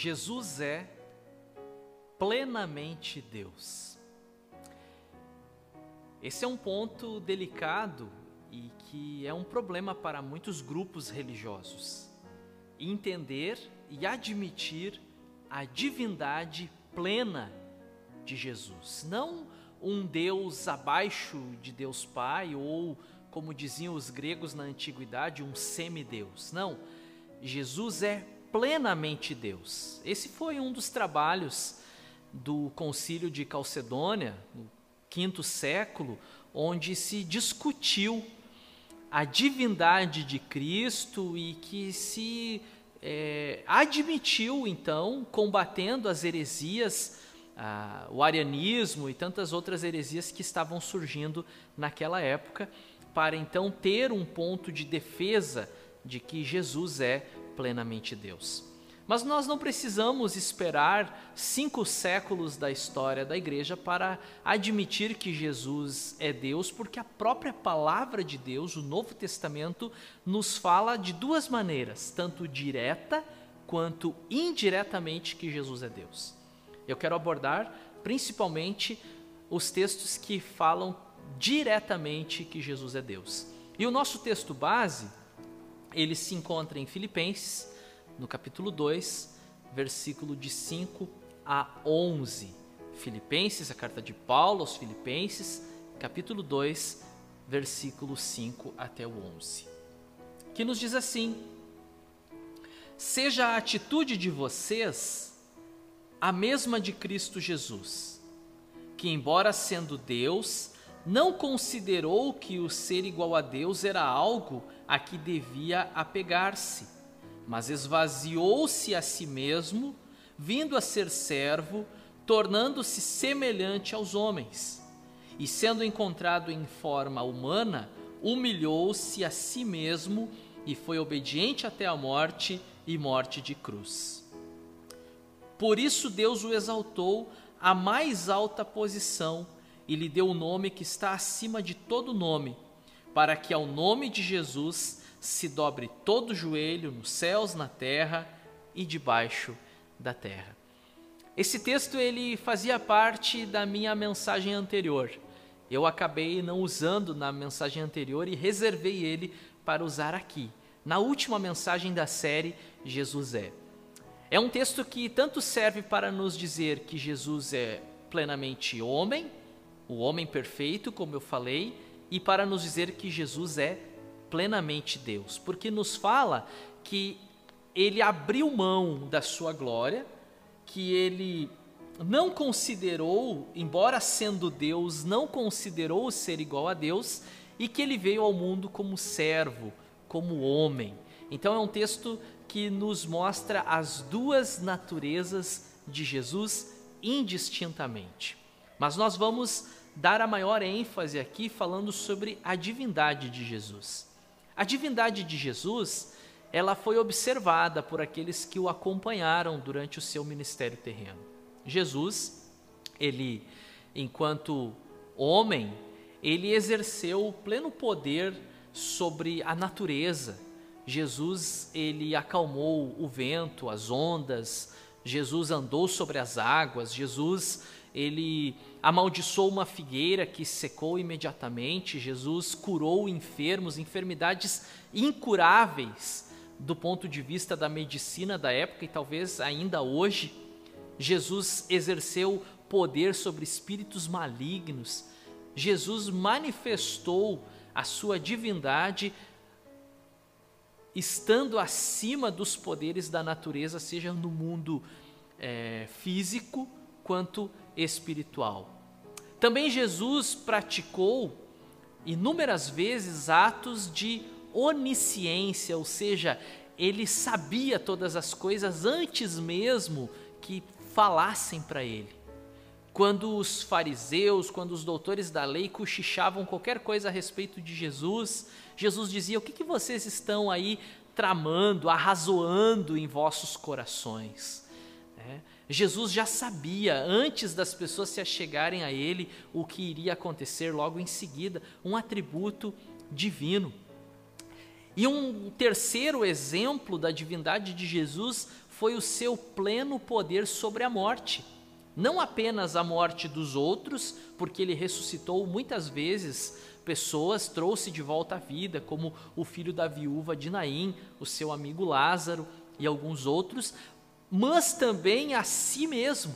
Jesus é plenamente Deus. Esse é um ponto delicado e que é um problema para muitos grupos religiosos. Entender e admitir a divindade plena de Jesus. Não um Deus abaixo de Deus Pai ou, como diziam os gregos na antiguidade, um semideus. Não. Jesus é plenamente Deus. Esse foi um dos trabalhos do Concílio de Calcedônia, no quinto século, onde se discutiu a divindade de Cristo e que se é, admitiu, então, combatendo as heresias, ah, o arianismo e tantas outras heresias que estavam surgindo naquela época, para então ter um ponto de defesa de que Jesus é plenamente Deus. Mas nós não precisamos esperar cinco séculos da história da igreja para admitir que Jesus é Deus, porque a própria palavra de Deus, o Novo Testamento, nos fala de duas maneiras, tanto direta quanto indiretamente, que Jesus é Deus. Eu quero abordar principalmente os textos que falam diretamente que Jesus é Deus. E o nosso texto base, ele se encontra em Filipenses, no capítulo 2, versículo de 5 a 11. Filipenses, a carta de Paulo aos Filipenses, capítulo 2, versículo 5 até o 11. Que nos diz assim: Seja a atitude de vocês a mesma de Cristo Jesus, que, embora sendo Deus, não considerou que o ser igual a Deus era algo a que devia apegar-se mas esvaziou-se a si mesmo, vindo a ser servo, tornando-se semelhante aos homens. E sendo encontrado em forma humana, humilhou-se a si mesmo e foi obediente até a morte e morte de cruz. Por isso Deus o exaltou à mais alta posição e lhe deu o nome que está acima de todo nome, para que ao nome de Jesus se dobre todo o joelho nos céus, na terra e debaixo da terra. Esse texto ele fazia parte da minha mensagem anterior. Eu acabei não usando na mensagem anterior e reservei ele para usar aqui, na última mensagem da série Jesus é. É um texto que tanto serve para nos dizer que Jesus é plenamente homem, o homem perfeito, como eu falei, e para nos dizer que Jesus é plenamente Deus, porque nos fala que ele abriu mão da sua glória, que ele não considerou, embora sendo Deus, não considerou ser igual a Deus e que ele veio ao mundo como servo, como homem. Então é um texto que nos mostra as duas naturezas de Jesus indistintamente. Mas nós vamos dar a maior ênfase aqui falando sobre a divindade de Jesus. A divindade de Jesus, ela foi observada por aqueles que o acompanharam durante o seu ministério terreno. Jesus, ele, enquanto homem, ele exerceu pleno poder sobre a natureza. Jesus, ele acalmou o vento, as ondas, Jesus andou sobre as águas, Jesus, ele amaldiçoou uma figueira que secou imediatamente, Jesus curou enfermos, enfermidades incuráveis do ponto de vista da medicina da época e talvez ainda hoje. Jesus exerceu poder sobre espíritos malignos. Jesus manifestou a sua divindade estando acima dos poderes da natureza, seja no mundo é, físico quanto espiritual. Também Jesus praticou inúmeras vezes atos de onisciência, ou seja, ele sabia todas as coisas antes mesmo que falassem para ele. Quando os fariseus, quando os doutores da lei cochichavam qualquer coisa a respeito de Jesus, Jesus dizia: O que, que vocês estão aí tramando, arrazoando em vossos corações? É. Jesus já sabia, antes das pessoas se achegarem a Ele, o que iria acontecer logo em seguida, um atributo divino. E um terceiro exemplo da divindade de Jesus foi o seu pleno poder sobre a morte. Não apenas a morte dos outros, porque ele ressuscitou muitas vezes pessoas, trouxe de volta à vida, como o filho da viúva de Naim, o seu amigo Lázaro e alguns outros, mas também a si mesmo.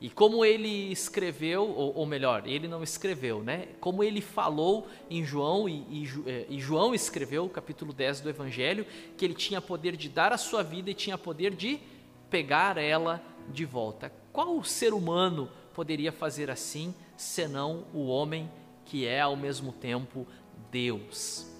E como ele escreveu, ou, ou, melhor, ele não escreveu, né? Como ele falou em João, e, e, é, e, João escreveu, capítulo 10 do Evangelho, que ele tinha poder de dar a sua vida e tinha poder de pegar ela de volta. Qual ser humano poderia fazer assim, senão o homem que é ao mesmo tempo Deus?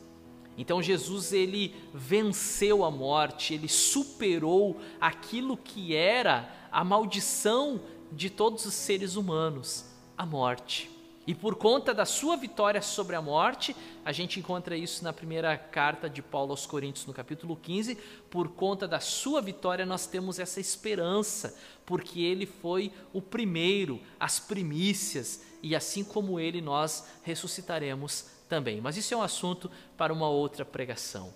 Então Jesus ele venceu a morte, ele superou aquilo que era a maldição de todos os seres humanos, a morte. E por conta da sua vitória sobre a morte, a gente encontra isso na primeira carta de Paulo aos Coríntios, no capítulo 15. Por conta da sua vitória, nós temos essa esperança, porque ele foi o primeiro, as primícias, e assim como ele, nós ressuscitaremos também. Mas isso é um assunto para uma outra pregação.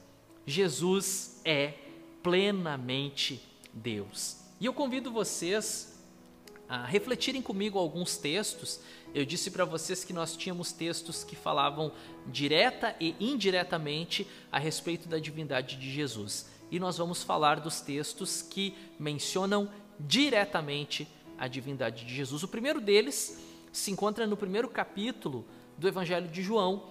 Jesus é plenamente Deus. E eu convido vocês a refletirem comigo alguns textos. Eu disse para vocês que nós tínhamos textos que falavam direta e indiretamente a respeito da divindade de Jesus. E nós vamos falar dos textos que mencionam diretamente a divindade de Jesus. O primeiro deles se encontra no primeiro capítulo do Evangelho de João,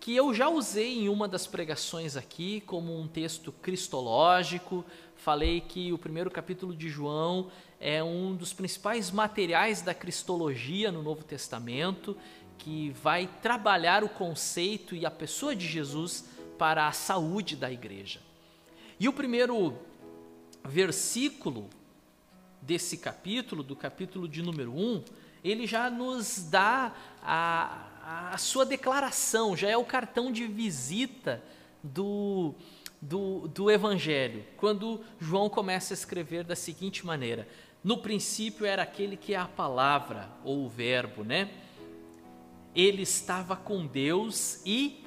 que eu já usei em uma das pregações aqui como um texto cristológico. Falei que o primeiro capítulo de João é um dos principais materiais da cristologia no Novo Testamento, que vai trabalhar o conceito e a pessoa de Jesus para a saúde da igreja. E o primeiro versículo desse capítulo, do capítulo de número 1, ele já nos dá a, a sua declaração, já é o cartão de visita do, do, do Evangelho, quando João começa a escrever da seguinte maneira: No princípio era aquele que é a palavra, ou o Verbo, né? Ele estava com Deus e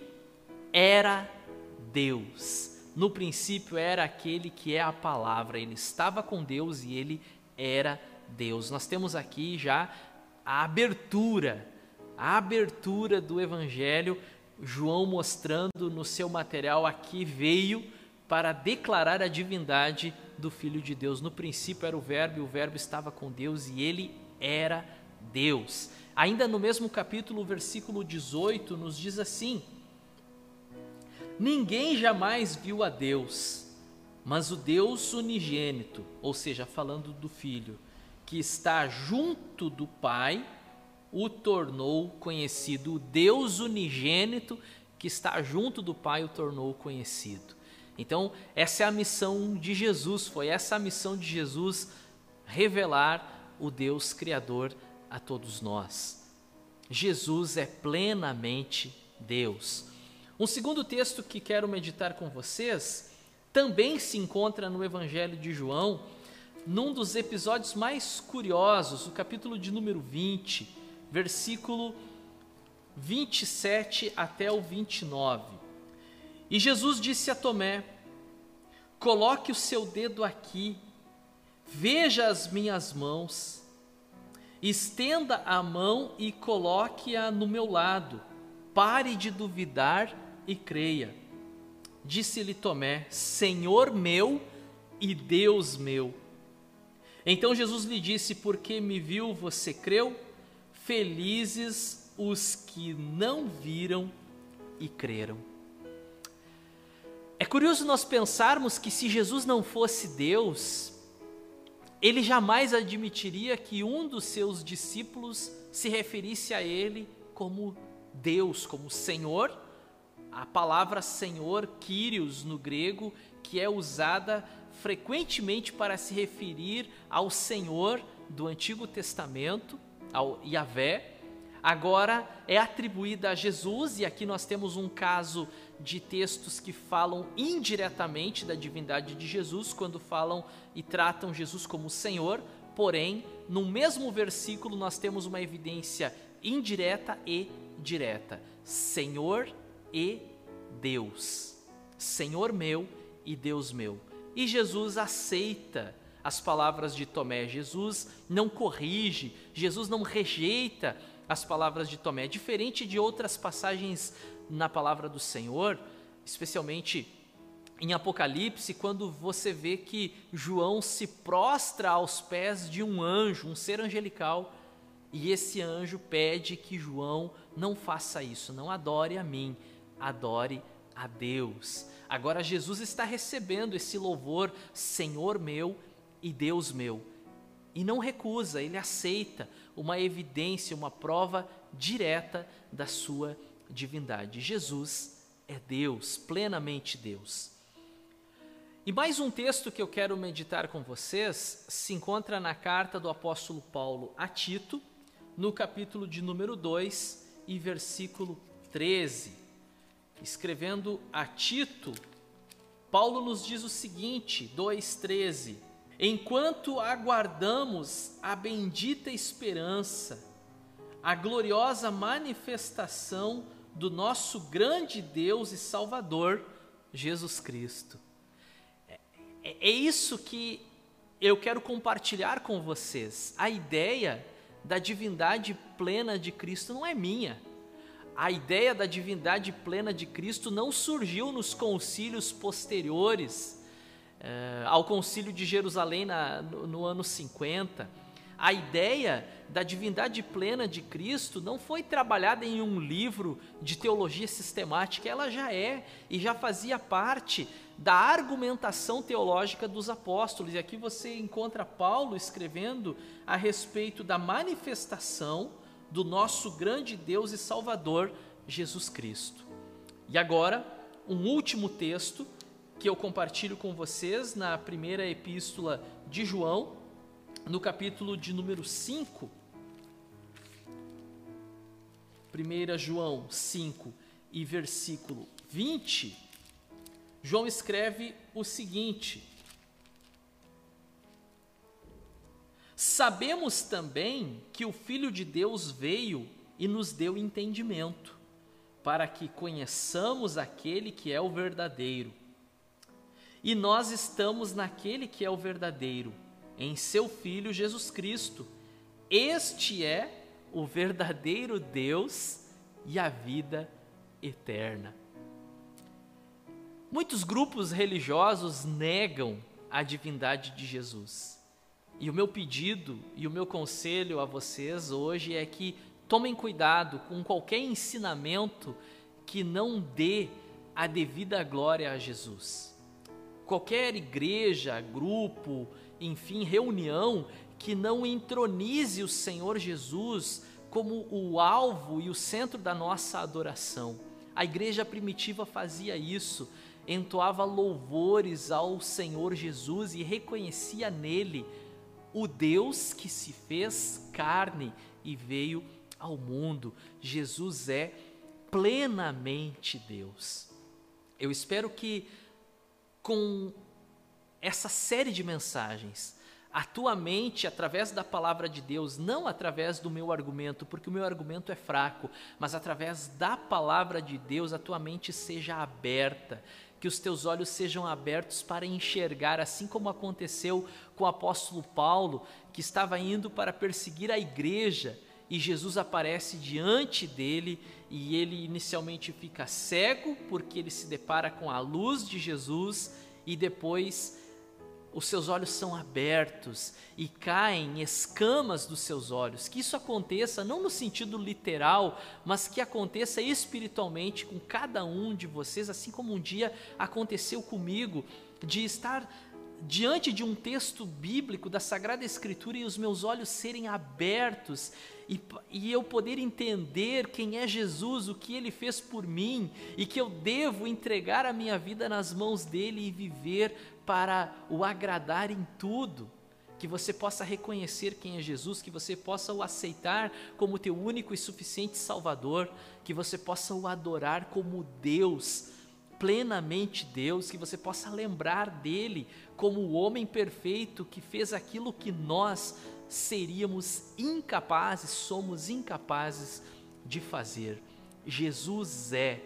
era Deus. No princípio era aquele que é a palavra, ele estava com Deus e ele era Deus. Nós temos aqui já a abertura a abertura do Evangelho, João mostrando no seu material aqui veio para declarar a divindade do Filho de Deus. No princípio era o Verbo, e o Verbo estava com Deus e ele era Deus. Ainda no mesmo capítulo, versículo 18, nos diz assim: Ninguém jamais viu a Deus, mas o Deus unigênito, ou seja, falando do Filho, que está junto do Pai, o tornou conhecido. O Deus unigênito que está junto do Pai o tornou conhecido. Então, essa é a missão de Jesus, foi essa a missão de Jesus revelar o Deus Criador a todos nós. Jesus é plenamente Deus. Um segundo texto que quero meditar com vocês também se encontra no Evangelho de João, num dos episódios mais curiosos, o capítulo de número 20 versículo 27 até o 29. E Jesus disse a Tomé: Coloque o seu dedo aqui, veja as minhas mãos, estenda a mão e coloque-a no meu lado. Pare de duvidar e creia. Disse-lhe Tomé: Senhor meu e Deus meu. Então Jesus lhe disse: Porque me viu, você creu? Felizes os que não viram e creram. É curioso nós pensarmos que se Jesus não fosse Deus, ele jamais admitiria que um dos seus discípulos se referisse a ele como Deus, como Senhor. A palavra Senhor, Kyrios no grego, que é usada frequentemente para se referir ao Senhor do Antigo Testamento ao Yahvé, agora é atribuída a Jesus, e aqui nós temos um caso de textos que falam indiretamente da divindade de Jesus, quando falam e tratam Jesus como Senhor, porém, no mesmo versículo nós temos uma evidência indireta e direta: Senhor e Deus. Senhor meu e Deus meu. E Jesus aceita as palavras de Tomé. Jesus não corrige, Jesus não rejeita as palavras de Tomé. Diferente de outras passagens na palavra do Senhor, especialmente em Apocalipse, quando você vê que João se prostra aos pés de um anjo, um ser angelical, e esse anjo pede que João não faça isso, não adore a mim, adore a Deus. Agora Jesus está recebendo esse louvor, Senhor meu e Deus meu. E não recusa, ele aceita uma evidência, uma prova direta da sua divindade. Jesus é Deus, plenamente Deus. E mais um texto que eu quero meditar com vocês se encontra na carta do apóstolo Paulo a Tito, no capítulo de número 2 e versículo 13. Escrevendo a Tito, Paulo nos diz o seguinte, 2,13: Enquanto aguardamos a bendita esperança, a gloriosa manifestação do nosso grande Deus e Salvador, Jesus Cristo. É, é, é isso que eu quero compartilhar com vocês. A ideia da divindade plena de Cristo não é minha. A ideia da divindade plena de Cristo não surgiu nos concílios posteriores eh, ao concílio de Jerusalém na, no, no ano 50. A ideia da divindade plena de Cristo não foi trabalhada em um livro de teologia sistemática, ela já é e já fazia parte da argumentação teológica dos apóstolos. E aqui você encontra Paulo escrevendo a respeito da manifestação do nosso grande Deus e Salvador, Jesus Cristo. E agora, um último texto que eu compartilho com vocês na primeira epístola de João, no capítulo de número 5. 1 João 5 e versículo 20, João escreve o seguinte: Sabemos também que o Filho de Deus veio e nos deu entendimento, para que conheçamos aquele que é o verdadeiro. E nós estamos naquele que é o verdadeiro, em seu Filho Jesus Cristo. Este é o verdadeiro Deus e a vida eterna. Muitos grupos religiosos negam a divindade de Jesus. E o meu pedido e o meu conselho a vocês hoje é que tomem cuidado com qualquer ensinamento que não dê a devida glória a Jesus. Qualquer igreja, grupo, enfim, reunião que não entronize o Senhor Jesus como o alvo e o centro da nossa adoração. A igreja primitiva fazia isso, entoava louvores ao Senhor Jesus e reconhecia nele o Deus que se fez carne e veio ao mundo. Jesus é plenamente Deus. Eu espero que com essa série de mensagens, a tua mente, através da palavra de Deus, não através do meu argumento, porque o meu argumento é fraco, mas através da palavra de Deus, a tua mente seja aberta. Que os teus olhos sejam abertos para enxergar, assim como aconteceu com o apóstolo Paulo, que estava indo para perseguir a igreja e Jesus aparece diante dele e ele inicialmente fica cego porque ele se depara com a luz de Jesus e depois os seus olhos são abertos e caem escamas dos seus olhos. Que isso aconteça não no sentido literal, mas que aconteça espiritualmente com cada um de vocês, assim como um dia aconteceu comigo, de estar diante de um texto bíblico da Sagrada Escritura e os meus olhos serem abertos e, e, eu poder entender quem é Jesus, o que ele fez por mim e que eu devo entregar a minha vida nas mãos dele e viver para o agradar em tudo. Que você possa reconhecer quem é Jesus, que você possa o aceitar como teu único e suficiente Salvador, que você possa o adorar como Deus plenamente Deus, que você possa lembrar dele como o homem perfeito que fez aquilo que nós seríamos incapazes, somos incapazes de fazer. Jesus é,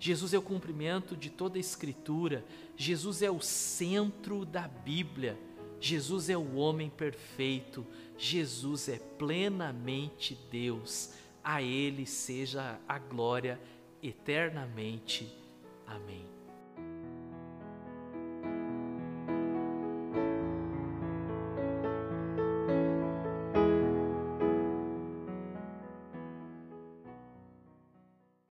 Jesus é o cumprimento de toda a Escritura, Jesus é o centro da Bíblia, Jesus é o homem perfeito, Jesus é plenamente Deus, a Ele seja a glória eternamente. Amém.